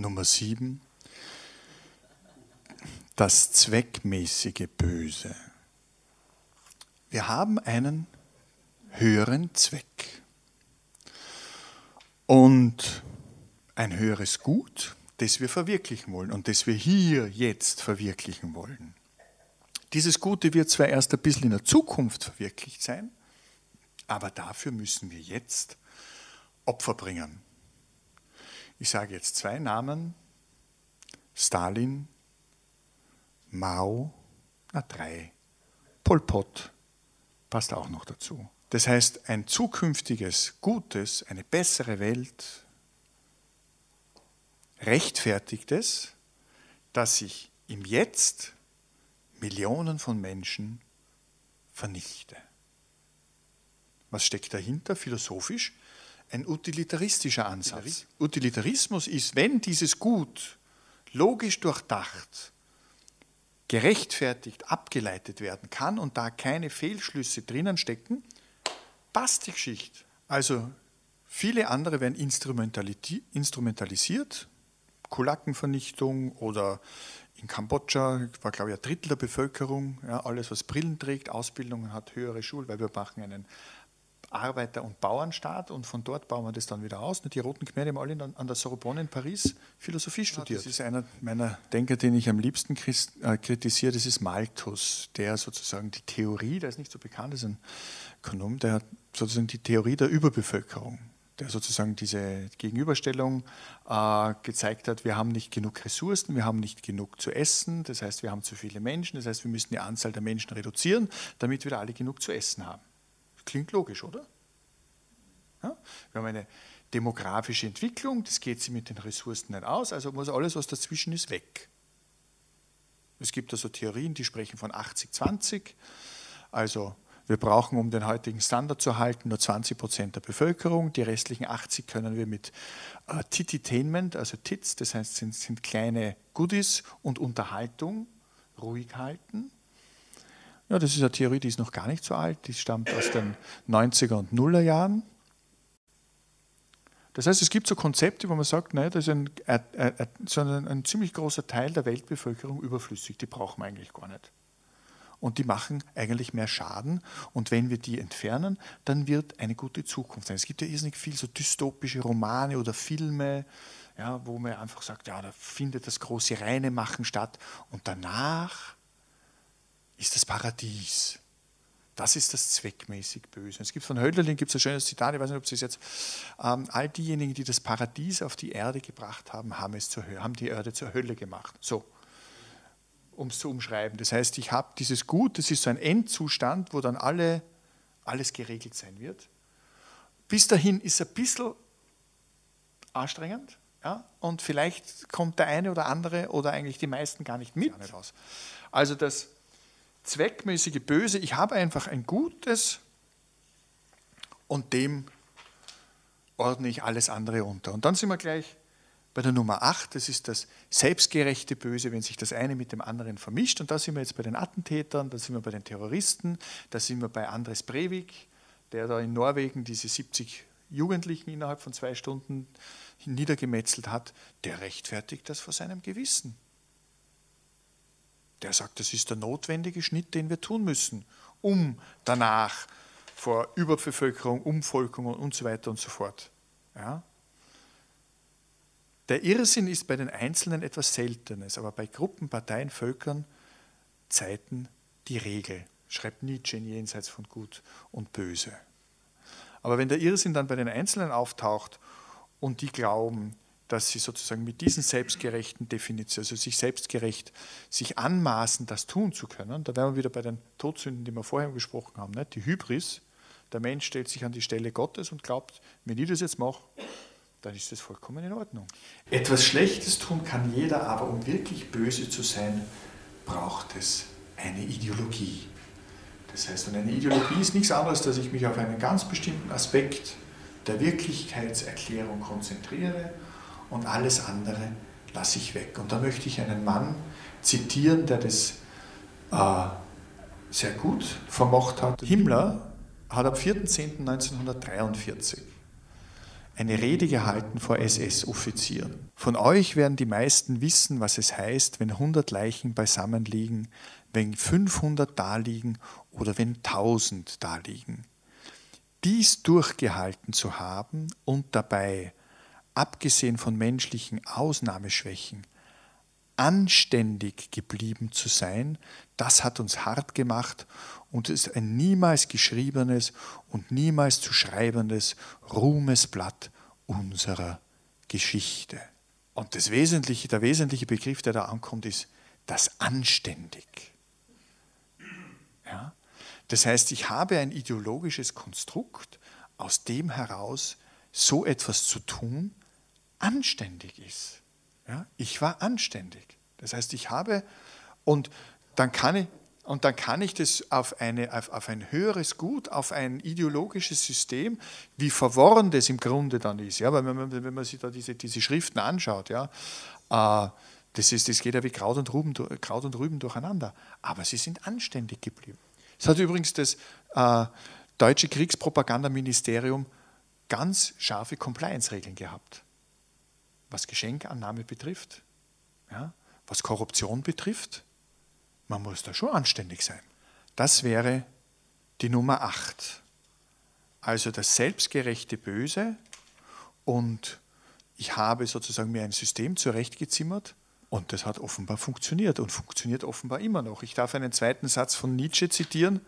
Nummer 7. Das zweckmäßige Böse. Wir haben einen höheren Zweck und ein höheres Gut, das wir verwirklichen wollen und das wir hier jetzt verwirklichen wollen. Dieses Gute wird zwar erst ein bisschen in der Zukunft verwirklicht sein, aber dafür müssen wir jetzt Opfer bringen. Ich sage jetzt zwei Namen, Stalin, Mao, na drei, Pol Pot passt auch noch dazu. Das heißt, ein zukünftiges, gutes, eine bessere Welt rechtfertigt es, dass ich im Jetzt Millionen von Menschen vernichte. Was steckt dahinter philosophisch? Ein utilitaristischer Ansatz. Utilitarismus ist, wenn dieses Gut logisch durchdacht, gerechtfertigt, abgeleitet werden kann und da keine Fehlschlüsse drinnen stecken, passt die Geschichte. Also viele andere werden instrumentalisiert, Kulakenvernichtung oder in Kambodscha war, glaube ich, ein Drittel der Bevölkerung, ja, alles, was Brillen trägt, Ausbildung hat, höhere Schule, weil wir machen einen Arbeiter- und Bauernstaat und von dort bauen wir das dann wieder aus. Die Roten Khmer haben alle an der Sorbonne in Paris Philosophie studiert. das ist einer meiner Denker, den ich am liebsten äh, kritisiere, das ist Malthus, der sozusagen die Theorie, der ist nicht so bekannt, ist ein Ökonom, der hat sozusagen die Theorie der Überbevölkerung der sozusagen diese Gegenüberstellung äh, gezeigt hat, wir haben nicht genug Ressourcen, wir haben nicht genug zu essen, das heißt, wir haben zu viele Menschen, das heißt, wir müssen die Anzahl der Menschen reduzieren, damit wir alle genug zu essen haben. Klingt logisch, oder? Ja? Wir haben eine demografische Entwicklung, das geht sich mit den Ressourcen nicht aus, also muss alles, was dazwischen ist, weg. Es gibt also Theorien, die sprechen von 80-20, also wir brauchen, um den heutigen Standard zu halten, nur 20 Prozent der Bevölkerung. Die restlichen 80 können wir mit äh, Tititainment, also Tits, das heißt, sind, sind kleine Goodies und Unterhaltung ruhig halten. Ja, das ist eine Theorie, die ist noch gar nicht so alt, die stammt aus den 90er und Nuller Jahren. Das heißt, es gibt so Konzepte, wo man sagt, nein, das ist ein, ein, ein, ein, ein ziemlich großer Teil der Weltbevölkerung überflüssig, die brauchen wir eigentlich gar nicht und die machen eigentlich mehr Schaden. Und wenn wir die entfernen, dann wird eine gute Zukunft sein. Es gibt ja irrsinnig viel so dystopische Romane oder Filme, ja, wo man einfach sagt, ja, da findet das große Reine machen statt und danach ist das Paradies. Das ist das zweckmäßig Böse. Es gibt von Hölderlin gibt es ein schönes Zitat, ich weiß nicht, ob Sie es jetzt, ähm, all diejenigen, die das Paradies auf die Erde gebracht haben, haben es zur haben die Erde zur Hölle gemacht. So, um es zu umschreiben. Das heißt, ich habe dieses Gut, das ist so ein Endzustand, wo dann alle, alles geregelt sein wird. Bis dahin ist es ein bisschen anstrengend ja? und vielleicht kommt der eine oder andere oder eigentlich die meisten gar nicht mit. Also das zweckmäßige Böse, ich habe einfach ein Gutes und dem ordne ich alles andere unter. Und dann sind wir gleich bei der Nummer 8, das ist das selbstgerechte Böse, wenn sich das eine mit dem anderen vermischt. Und da sind wir jetzt bei den Attentätern, da sind wir bei den Terroristen, da sind wir bei Andres Breivik, der da in Norwegen diese 70 Jugendlichen innerhalb von zwei Stunden niedergemetzelt hat. Der rechtfertigt das vor seinem Gewissen. Der sagt, das ist der notwendige Schnitt, den wir tun müssen, um danach vor Überbevölkerung, Umvolkung und so weiter und so fort. Ja? Der Irrsinn ist bei den Einzelnen etwas Seltenes, aber bei Gruppen, Parteien, Völkern, Zeiten die Regel, schreibt Nietzsche in Jenseits von Gut und Böse. Aber wenn der Irrsinn dann bei den Einzelnen auftaucht und die glauben, dass sie sozusagen mit diesen selbstgerechten Definitionen, also sich selbstgerecht, sich anmaßen, das tun zu können, da wären wir wieder bei den Todsünden, die wir vorher gesprochen haben, nicht? die Hybris, der Mensch stellt sich an die Stelle Gottes und glaubt, wenn ich das jetzt mache, dann ist das vollkommen in Ordnung. Etwas Schlechtes tun kann jeder, aber um wirklich böse zu sein, braucht es eine Ideologie. Das heißt, und eine Ideologie ist nichts anderes, dass ich mich auf einen ganz bestimmten Aspekt der Wirklichkeitserklärung konzentriere und alles andere lasse ich weg. Und da möchte ich einen Mann zitieren, der das äh, sehr gut vermocht hat. Himmler hat am 4.10.1943 eine Rede gehalten vor SS-Offizieren. Von euch werden die meisten wissen, was es heißt, wenn 100 Leichen beisammen liegen, wenn 500 daliegen oder wenn 1000 daliegen. Dies durchgehalten zu haben und dabei, abgesehen von menschlichen Ausnahmeschwächen, anständig geblieben zu sein, das hat uns hart gemacht und ist ein niemals geschriebenes und niemals zu schreibendes Ruhmesblatt unserer Geschichte. Und das wesentliche, der wesentliche Begriff, der da ankommt, ist das anständig. Ja? Das heißt, ich habe ein ideologisches Konstrukt, aus dem heraus so etwas zu tun anständig ist. Ja? Ich war anständig. Das heißt, ich habe, und dann kann ich, und dann kann ich das auf, eine, auf, auf, ein höheres Gut, auf ein ideologisches System, wie verworren das im Grunde dann ist. Ja, weil wenn man, wenn man sich da diese, diese Schriften anschaut, ja, äh, das, ist, das geht ja wie Kraut und, Rüben, Kraut und Rüben durcheinander. Aber sie sind anständig geblieben. Es hat übrigens das äh, deutsche Kriegspropagandaministerium ganz scharfe Compliance-Regeln gehabt, was Geschenkannahme betrifft, ja, was Korruption betrifft man muss da schon anständig sein. Das wäre die Nummer 8. Also das selbstgerechte Böse und ich habe sozusagen mir ein System zurechtgezimmert und das hat offenbar funktioniert und funktioniert offenbar immer noch. Ich darf einen zweiten Satz von Nietzsche zitieren.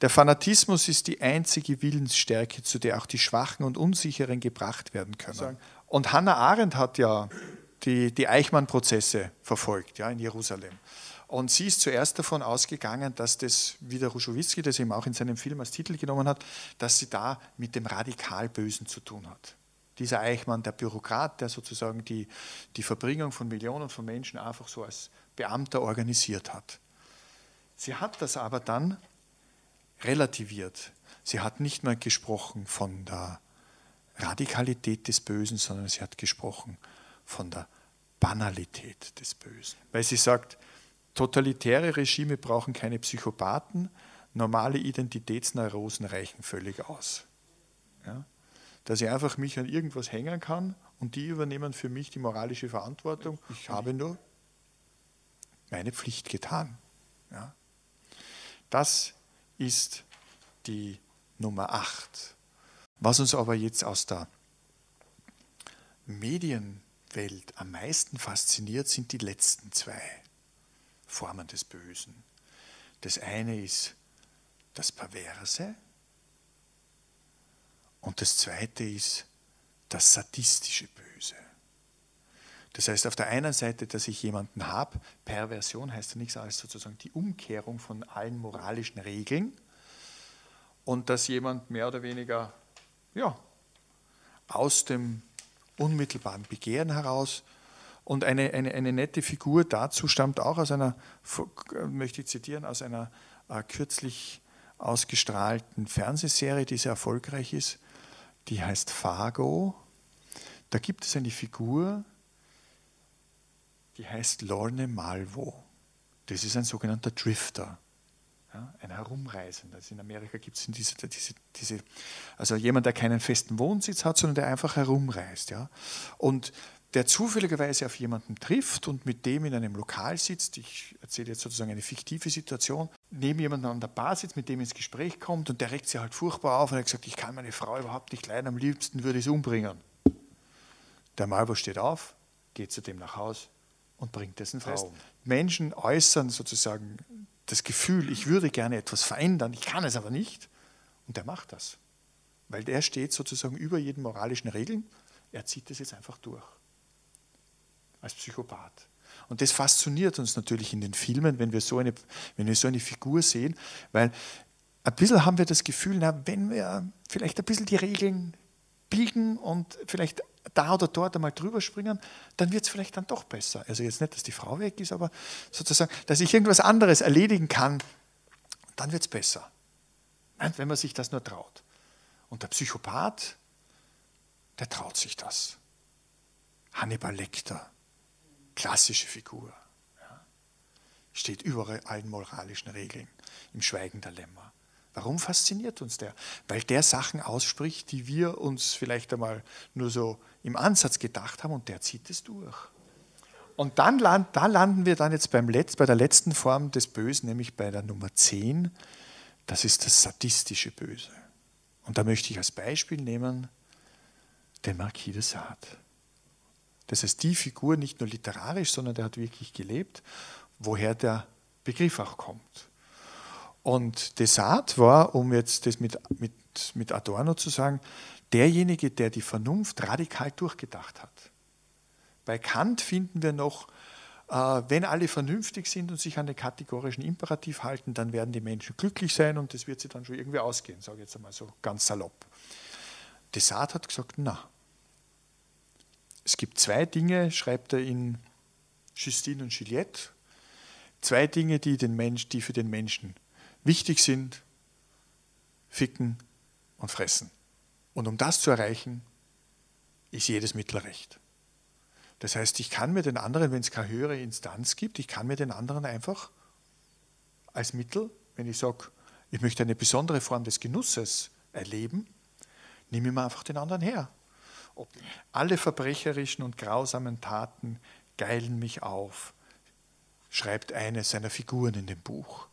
Der Fanatismus ist die einzige Willensstärke, zu der auch die Schwachen und Unsicheren gebracht werden können. Und Hannah Arendt hat ja die, die Eichmann-Prozesse verfolgt ja, in Jerusalem. Und sie ist zuerst davon ausgegangen, dass das, wie der Ruschowitzki das eben auch in seinem Film als Titel genommen hat, dass sie da mit dem Radikalbösen zu tun hat. Dieser Eichmann, der Bürokrat, der sozusagen die, die Verbringung von Millionen von Menschen einfach so als Beamter organisiert hat. Sie hat das aber dann relativiert. Sie hat nicht mehr gesprochen von der Radikalität des Bösen, sondern sie hat gesprochen von der Banalität des Bösen. Weil sie sagt, Totalitäre Regime brauchen keine Psychopathen, normale Identitätsneurosen reichen völlig aus. Ja? Dass ich einfach mich an irgendwas hängen kann und die übernehmen für mich die moralische Verantwortung. Ich habe nur meine Pflicht getan. Ja? Das ist die Nummer 8. Was uns aber jetzt aus der Medienwelt am meisten fasziniert, sind die letzten zwei. Formen des Bösen. Das eine ist das Perverse und das zweite ist das sadistische Böse. Das heißt, auf der einen Seite, dass ich jemanden habe, Perversion heißt ja nichts als sozusagen die Umkehrung von allen moralischen Regeln und dass jemand mehr oder weniger ja, aus dem unmittelbaren Begehren heraus und eine, eine, eine nette Figur dazu stammt auch aus einer, möchte ich zitieren, aus einer äh, kürzlich ausgestrahlten Fernsehserie, die sehr erfolgreich ist. Die heißt Fargo. Da gibt es eine Figur, die heißt Lorne Malvo. Das ist ein sogenannter Drifter, ja, ein Herumreisender. Also in Amerika gibt es diese, diese, diese, also jemand, der keinen festen Wohnsitz hat, sondern der einfach herumreist. Ja. Und der zufälligerweise auf jemanden trifft und mit dem in einem Lokal sitzt, ich erzähle jetzt sozusagen eine fiktive Situation, neben jemandem an der Bar sitzt, mit dem ins Gespräch kommt und der regt sich halt furchtbar auf und hat gesagt, ich kann meine Frau überhaupt nicht leiden, am liebsten würde ich sie umbringen. Der Malbo steht auf, geht zu dem nach Haus und bringt dessen Frau. Menschen äußern sozusagen das Gefühl, ich würde gerne etwas verändern, ich kann es aber nicht und der macht das. Weil der steht sozusagen über jeden moralischen Regeln, er zieht das jetzt einfach durch als Psychopath. Und das fasziniert uns natürlich in den Filmen, wenn wir so eine, wenn wir so eine Figur sehen, weil ein bisschen haben wir das Gefühl, na, wenn wir vielleicht ein bisschen die Regeln biegen und vielleicht da oder dort einmal drüber springen, dann wird es vielleicht dann doch besser. Also jetzt nicht, dass die Frau weg ist, aber sozusagen, dass ich irgendwas anderes erledigen kann, dann wird es besser. Wenn man sich das nur traut. Und der Psychopath, der traut sich das. Hannibal Lecter, klassische Figur. Ja. Steht über allen moralischen Regeln, im Schweigen der Lämmer. Warum fasziniert uns der? Weil der Sachen ausspricht, die wir uns vielleicht einmal nur so im Ansatz gedacht haben und der zieht es durch. Und dann da landen wir dann jetzt beim Letz, bei der letzten Form des Bösen, nämlich bei der Nummer 10. Das ist das sadistische Böse. Und da möchte ich als Beispiel nehmen den Marquis de Sade. Das heißt, die Figur nicht nur literarisch, sondern der hat wirklich gelebt, woher der Begriff auch kommt. Und Desart war, um jetzt das mit, mit, mit Adorno zu sagen, derjenige, der die Vernunft radikal durchgedacht hat. Bei Kant finden wir noch, äh, wenn alle vernünftig sind und sich an den kategorischen Imperativ halten, dann werden die Menschen glücklich sein und das wird sie dann schon irgendwie ausgehen, sage ich jetzt einmal so ganz salopp. Desart hat gesagt, na, es gibt zwei Dinge, schreibt er in Justine und Juliette, zwei Dinge, die, den Mensch, die für den Menschen wichtig sind, ficken und fressen. Und um das zu erreichen, ist jedes Mittel recht. Das heißt, ich kann mir den anderen, wenn es keine höhere Instanz gibt, ich kann mir den anderen einfach als Mittel, wenn ich sage, ich möchte eine besondere Form des Genusses erleben, nehme ich mir einfach den anderen her. Alle verbrecherischen und grausamen Taten geilen mich auf, schreibt eine seiner Figuren in dem Buch.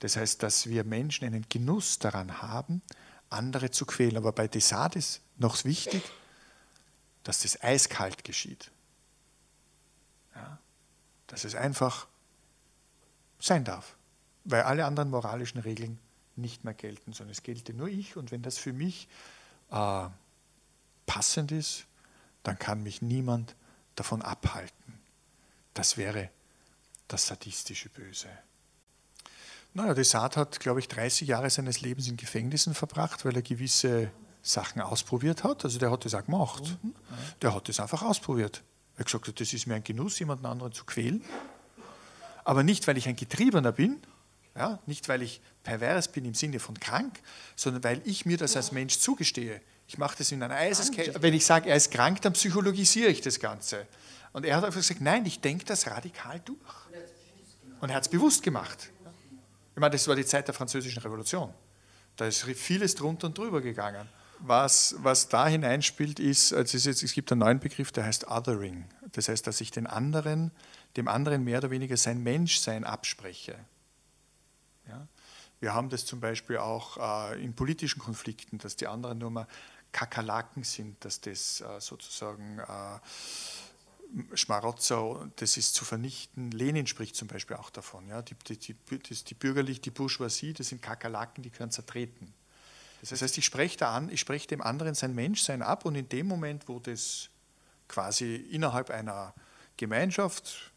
Das heißt, dass wir Menschen einen Genuss daran haben, andere zu quälen. Aber bei Desart ist noch wichtig, dass das eiskalt geschieht. Ja? Dass es einfach sein darf. Weil alle anderen moralischen Regeln nicht mehr gelten, sondern es gelte nur ich. Und wenn das für mich äh, passend ist, dann kann mich niemand davon abhalten. Das wäre das sadistische Böse. Naja, Desart hat, glaube ich, 30 Jahre seines Lebens in Gefängnissen verbracht, weil er gewisse Sachen ausprobiert hat. Also der hat das auch gemacht. Mhm. Der hat das einfach ausprobiert. Er hat gesagt, das ist mir ein Genuss, jemanden anderen zu quälen. Aber nicht, weil ich ein Getriebener bin, ja, nicht weil ich pervers bin im Sinne von krank, sondern weil ich mir das als Mensch zugestehe. Ich mache das in einer Eiseskälte. Wenn ich sage, er ist krank, dann psychologisiere ich das Ganze. Und er hat einfach gesagt, nein, ich denke das radikal durch. Und er hat es bewusst gemacht. Ich meine, das war die Zeit der Französischen Revolution. Da ist vieles drunter und drüber gegangen. Was, was da hineinspielt, ist, also es, jetzt, es gibt einen neuen Begriff, der heißt Othering. Das heißt, dass ich den anderen, dem anderen mehr oder weniger sein Menschsein abspreche. Ja? Wir haben das zum Beispiel auch äh, in politischen Konflikten, dass die anderen nur mal Kakerlaken sind, dass das äh, sozusagen äh, Schmarotzer, das ist zu vernichten. Lenin spricht zum Beispiel auch davon. Ja? Die, die, die, die bürgerliche, die Bourgeoisie, das sind Kakerlaken, die können zertreten. Das heißt, ich spreche, da an, ich spreche dem anderen sein Menschsein ab und in dem Moment, wo das quasi innerhalb einer Gemeinschaft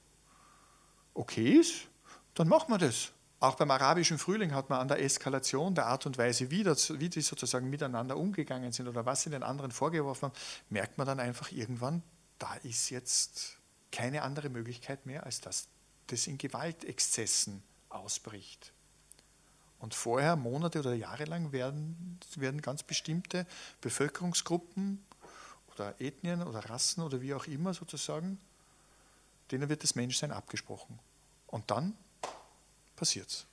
okay ist, dann machen wir das. Auch beim arabischen Frühling hat man an der Eskalation der Art und Weise, wie, das, wie die sozusagen miteinander umgegangen sind oder was sie den anderen vorgeworfen haben, merkt man dann einfach irgendwann, da ist jetzt keine andere Möglichkeit mehr, als dass das in Gewaltexzessen ausbricht. Und vorher, Monate oder Jahre lang, werden, werden ganz bestimmte Bevölkerungsgruppen oder Ethnien oder Rassen oder wie auch immer sozusagen, denen wird das Menschsein abgesprochen. Und dann passiert es.